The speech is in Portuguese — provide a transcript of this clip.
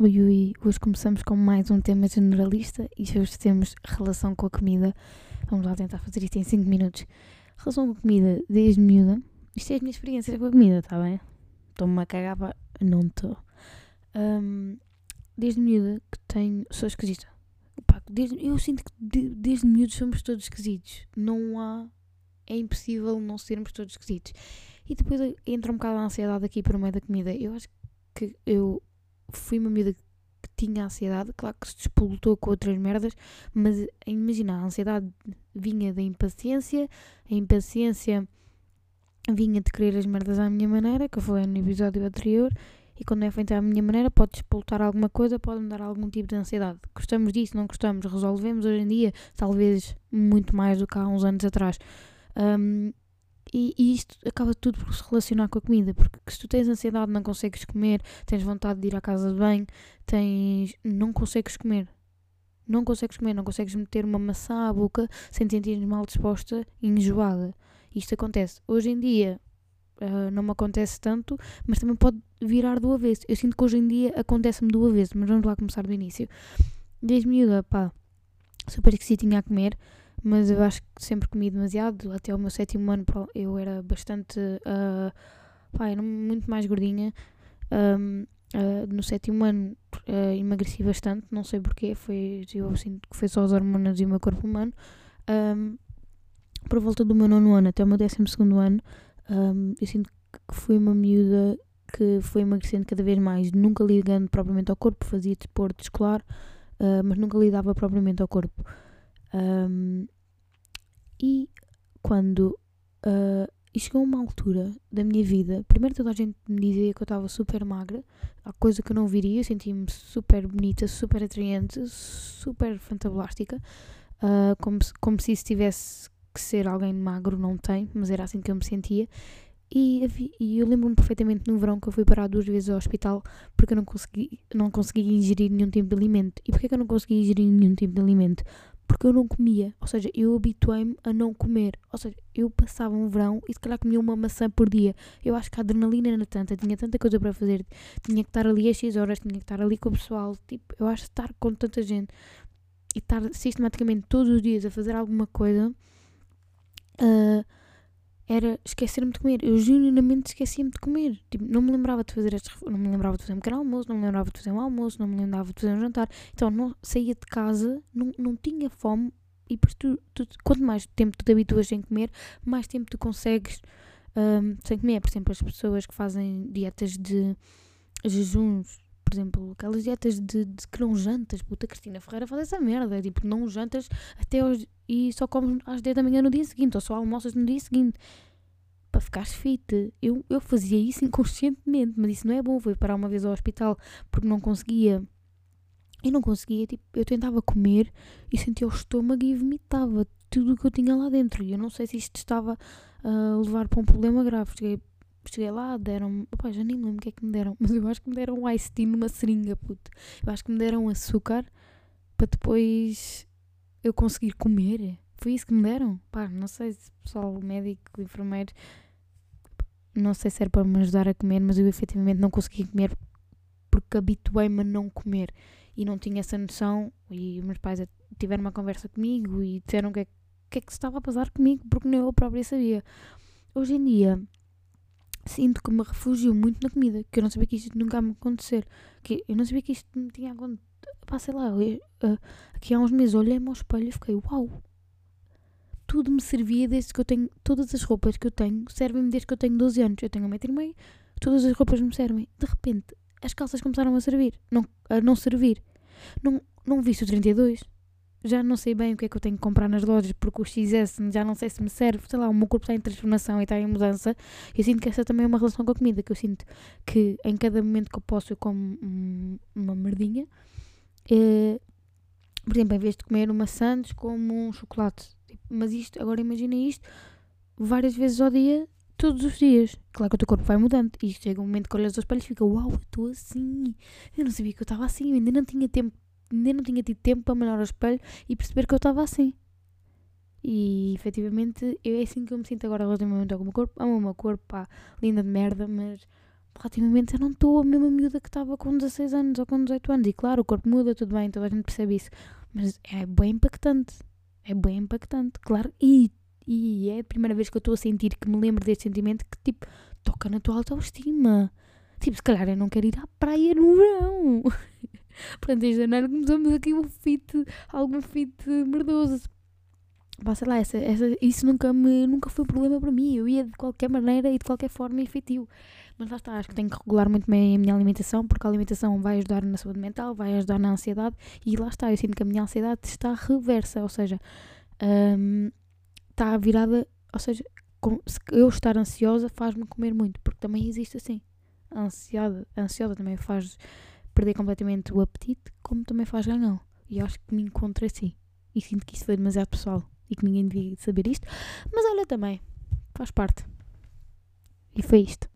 Ui, ui, hoje começamos com mais um tema generalista e hoje temos relação com a comida. Vamos lá tentar fazer isto em 5 minutos. Relação com a comida desde miúda. Isto é a minha experiência com a comida, está bem? Estou-me a cagar para... Não estou. Um, desde miúda que tenho... Sou esquisita. Pá, desde... Eu sinto que de... desde miúdos somos todos esquisitos. Não há... É impossível não sermos todos esquisitos. E depois entra um bocado a ansiedade aqui por meio da comida. Eu acho que eu fui uma miúda que tinha ansiedade, claro que se despolutou com outras merdas, mas imagina, a ansiedade vinha da impaciência, a impaciência vinha de querer as merdas à minha maneira, que eu falei no episódio anterior, e quando é feita à minha maneira, pode despolutar alguma coisa, pode me dar algum tipo de ansiedade. Gostamos disso, não gostamos, resolvemos hoje em dia, talvez muito mais do que há uns anos atrás. Um, e, e, isto acaba tudo por se relacionar com a comida, porque se tu tens ansiedade, não consegues comer, tens vontade de ir à casa de banho, tens. não consegues comer. Não consegues comer, não consegues meter uma maçã à boca sem te sentir mal disposta e enjoada. Isto acontece. Hoje em dia uh, não me acontece tanto, mas também pode virar do avesso. Eu sinto que hoje em dia acontece-me do avesso, mas vamos lá começar do início. Desde miúda, pá, super esquisitinha a comer mas eu acho que sempre comi demasiado. Até o meu sétimo ano eu era bastante. Uh, pá, era muito mais gordinha. Um, uh, no sétimo ano uh, emagreci bastante, não sei porquê. Foi, eu sinto que foi só as hormonas e o meu corpo humano. Um, por volta do meu nono ano até o meu décimo segundo ano, um, eu sinto que fui uma miúda que foi emagrecendo cada vez mais, nunca ligando propriamente ao corpo, fazia desporto escolar, uh, mas nunca lidava propriamente ao corpo. Um, e quando uh, e chegou uma altura da minha vida, primeiro toda a gente me dizia que eu estava super magra, a coisa que eu não viria, sentia-me super bonita, super atraente, super fantablástica, uh, como, se, como se isso tivesse que ser alguém magro, não tem, mas era assim que eu me sentia. E, e eu lembro-me perfeitamente no verão que eu fui parar duas vezes ao hospital porque eu não consegui, não consegui ingerir nenhum tipo de alimento. E porquê que eu não consegui ingerir nenhum tipo de alimento? Porque eu não comia. Ou seja, eu habituei-me a não comer. Ou seja, eu passava um verão e se calhar comia uma maçã por dia. Eu acho que a adrenalina era tanta, tinha tanta coisa para fazer, tinha que estar ali às 6 horas, tinha que estar ali com o pessoal. Tipo, eu acho que estar com tanta gente e estar sistematicamente todos os dias a fazer alguma coisa. Uh, era esquecer-me de comer. Eu genuinamente esquecia-me de comer. Tipo, não me lembrava de fazer não me lembrava de fazer um pequeno almoço, não me lembrava de fazer um almoço, não me lembrava de fazer um jantar. Então não saía de casa, não, não tinha fome e por tu, tu, quanto mais tempo tu te habituas sem comer, mais tempo tu consegues um, sem comer. Por exemplo, as pessoas que fazem dietas de jejuns, por exemplo, aquelas dietas de, de que não jantas, puta Cristina Ferreira faz essa merda, tipo, não jantas até e só comes às 10 da manhã no dia seguinte, ou só almoças no dia seguinte, para ficares fit. Eu, eu fazia isso inconscientemente, mas isso não é bom, fui parar uma vez ao hospital porque não conseguia, eu não conseguia, tipo, eu tentava comer e sentia o estômago e vomitava tudo o que eu tinha lá dentro, e eu não sei se isto estava a levar para um problema grave, cheguei cheguei lá, deram-me. Já nem lembro o que é que me deram, mas eu acho que me deram um ice tea numa seringa, puto. Eu acho que me deram açúcar para depois eu conseguir comer. Foi isso que me deram? Pá, não sei se pessoal médico, enfermeiro, não sei se era para me ajudar a comer, mas eu efetivamente não consegui comer porque habituei-me a não comer e não tinha essa noção. E meus pais tiveram uma conversa comigo e disseram o que, é, que é que se estava a passar comigo porque nem eu própria sabia. Hoje em dia sinto que me refugio muito na comida, que eu não sabia que isto nunca me acontecer, que eu não sabia que isto me tinha acontecido. Pá, sei lá, eu, uh, aqui há uns meses olhei-me ao espelho e fiquei, uau, tudo me servia desde que eu tenho, todas as roupas que eu tenho servem-me desde que eu tenho 12 anos, eu tenho um metro e meio, todas as roupas me servem. De repente, as calças começaram a servir, não, a não servir. Não, não visto o 32, já não sei bem o que é que eu tenho que comprar nas lojas porque o XS já não sei se me serve, sei lá, o meu corpo está em transformação e está em mudança. Eu sinto que essa também é uma relação com a comida, que eu sinto que em cada momento que eu posso eu como uma merdinha. É, por exemplo, em vez de comer uma sandes, como um chocolate. Mas isto, agora imagina isto, várias vezes ao dia, todos os dias. Claro que o teu corpo vai mudando. E chega um momento que olhas aos espelhos e fica, uau, eu estou assim. Eu não sabia que eu estava assim, eu ainda não tinha tempo nem não tinha tido tempo para me olhar ao espelho e perceber que eu estava assim. E efetivamente é assim que eu me sinto agora relativamente ao meu corpo. Amo o meu corpo, pá, linda de merda, mas relativamente eu não estou a mesma miúda que estava com 16 anos ou com 18 anos. E claro, o corpo muda, tudo bem, toda a gente percebe isso. Mas é bem impactante. É bem impactante, claro. E, e é a primeira vez que eu estou a sentir que me lembro deste sentimento que, tipo, toca na tua autoestima. Tipo, se calhar eu não quero ir à praia no verão. Portanto, em janeiro começamos aqui um fit, algum fit merdoso. Pá, sei lá, essa, essa, isso nunca, me, nunca foi um problema para mim. Eu ia de qualquer maneira e de qualquer forma efetivo. Mas lá está, acho que tenho que regular muito bem a minha alimentação, porque a alimentação vai ajudar na saúde mental, vai ajudar na ansiedade. E lá está, eu sinto que a minha ansiedade está reversa, ou seja, hum, está virada. Ou seja, com, se eu estar ansiosa faz-me comer muito, porque também existe assim. A ansiedade, ansiosa também faz perder completamente o apetite, como também faz ganhar. E acho que me encontro assim. E sinto que isso foi demasiado pessoal e que ninguém devia saber isto. Mas olha também, faz parte. E foi isto.